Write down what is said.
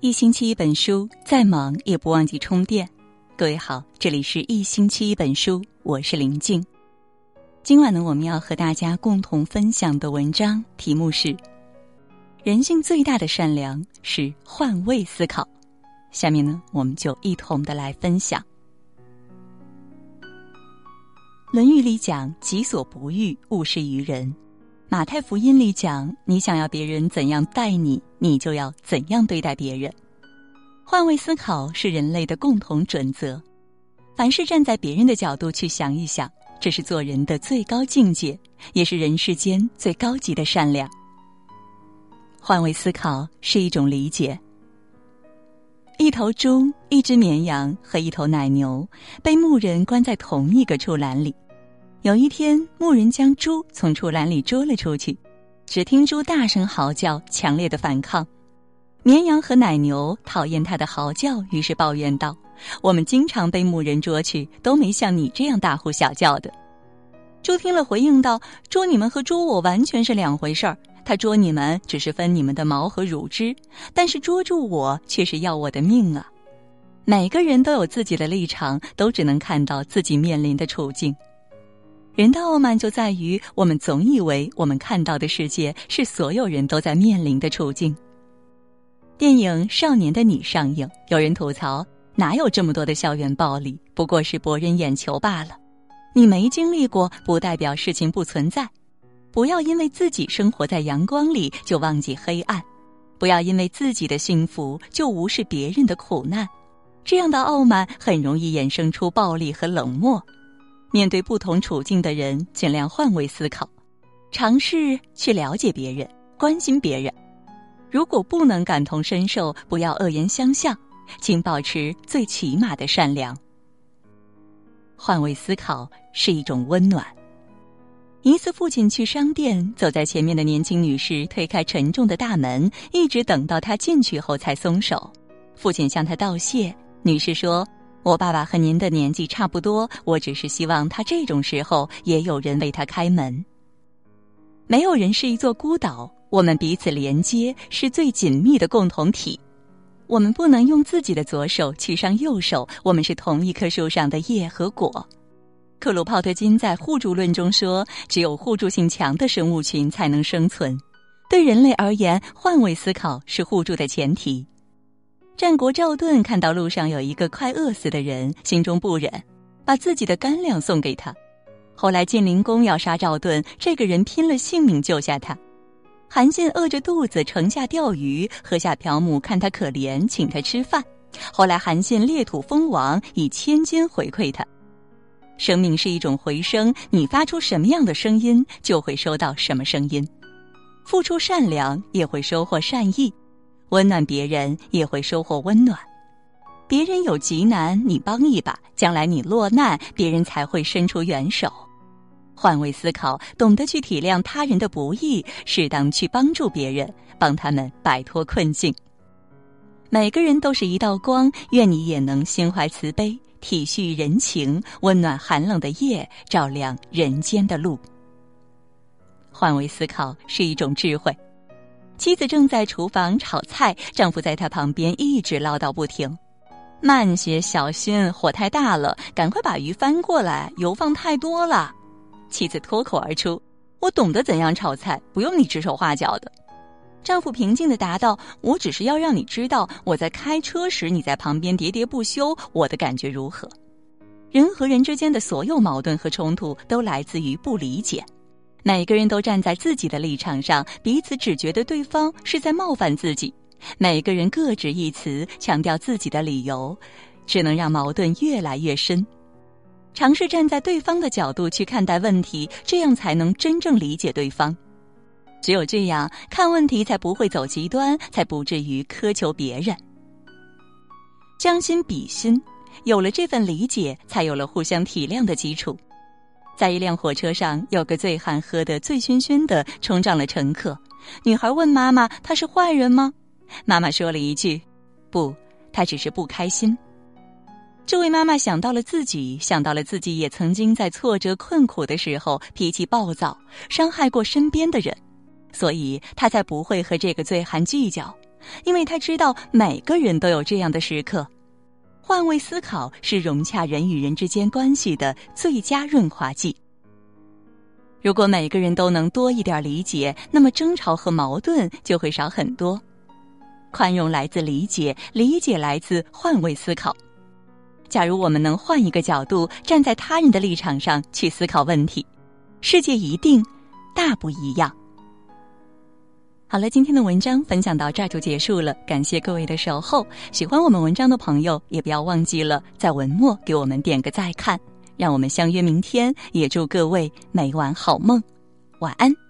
一星期一本书，再忙也不忘记充电。各位好，这里是一星期一本书，我是林静。今晚呢，我们要和大家共同分享的文章题目是：人性最大的善良是换位思考。下面呢，我们就一同的来分享。《论语》里讲：“己所不欲，勿施于人。”马太福音里讲：“你想要别人怎样待你，你就要怎样对待别人。”换位思考是人类的共同准则。凡是站在别人的角度去想一想，这是做人的最高境界，也是人世间最高级的善良。换位思考是一种理解。一头猪、一只绵羊和一头奶牛被牧人关在同一个畜栏里。有一天，牧人将猪从畜栏里捉了出去，只听猪大声嚎叫，强烈的反抗。绵羊和奶牛讨厌它的嚎叫，于是抱怨道：“我们经常被牧人捉去，都没像你这样大呼小叫的。”猪听了回应道：“捉你们和捉我完全是两回事儿。他捉你们只是分你们的毛和乳汁，但是捉住我却是要我的命啊！”每个人都有自己的立场，都只能看到自己面临的处境。人的傲慢就在于，我们总以为我们看到的世界是所有人都在面临的处境。电影《少年的你》上映，有人吐槽：哪有这么多的校园暴力？不过是博人眼球罢了。你没经历过，不代表事情不存在。不要因为自己生活在阳光里就忘记黑暗，不要因为自己的幸福就无视别人的苦难。这样的傲慢很容易衍生出暴力和冷漠。面对不同处境的人，尽量换位思考，尝试去了解别人，关心别人。如果不能感同身受，不要恶言相向，请保持最起码的善良。换位思考是一种温暖。一次，父亲去商店，走在前面的年轻女士推开沉重的大门，一直等到他进去后才松手。父亲向他道谢，女士说。我爸爸和您的年纪差不多，我只是希望他这种时候也有人为他开门。没有人是一座孤岛，我们彼此连接，是最紧密的共同体。我们不能用自己的左手去伤右手，我们是同一棵树上的叶和果。克鲁泡特金在互助论中说，只有互助性强的生物群才能生存。对人类而言，换位思考是互助的前提。战国赵盾看到路上有一个快饿死的人，心中不忍，把自己的干粮送给他。后来晋灵公要杀赵盾，这个人拼了性命救下他。韩信饿着肚子城下钓鱼，喝下嫖母看他可怜，请他吃饭。后来韩信裂土封王，以千金回馈他。生命是一种回声，你发出什么样的声音，就会收到什么声音。付出善良，也会收获善意。温暖别人也会收获温暖，别人有急难你帮一把，将来你落难，别人才会伸出援手。换位思考，懂得去体谅他人的不易，适当去帮助别人，帮他们摆脱困境。每个人都是一道光，愿你也能心怀慈悲，体恤人情，温暖寒冷的夜，照亮人间的路。换位思考是一种智慧。妻子正在厨房炒菜，丈夫在她旁边一直唠叨不停：“慢些，小心，火太大了，赶快把鱼翻过来，油放太多了。”妻子脱口而出：“我懂得怎样炒菜，不用你指手画脚的。”丈夫平静的答道：“我只是要让你知道，我在开车时你在旁边喋喋不休，我的感觉如何。”人和人之间的所有矛盾和冲突，都来自于不理解。每个人都站在自己的立场上，彼此只觉得对方是在冒犯自己。每个人各执一词，强调自己的理由，只能让矛盾越来越深。尝试站在对方的角度去看待问题，这样才能真正理解对方。只有这样看问题，才不会走极端，才不至于苛求别人。将心比心，有了这份理解，才有了互相体谅的基础。在一辆火车上，有个醉汉喝得醉醺醺的，冲撞了乘客。女孩问妈妈：“他是坏人吗？”妈妈说了一句：“不，他只是不开心。”这位妈妈想到了自己，想到了自己也曾经在挫折困苦的时候脾气暴躁，伤害过身边的人，所以她才不会和这个醉汉计较。因为他知道每个人都有这样的时刻。换位思考是融洽人与人之间关系的最佳润滑剂。如果每个人都能多一点理解，那么争吵和矛盾就会少很多。宽容来自理解，理解来自换位思考。假如我们能换一个角度，站在他人的立场上去思考问题，世界一定大不一样。好了，今天的文章分享到这儿就结束了，感谢各位的守候。喜欢我们文章的朋友，也不要忘记了在文末给我们点个再看。让我们相约明天，也祝各位每晚好梦，晚安。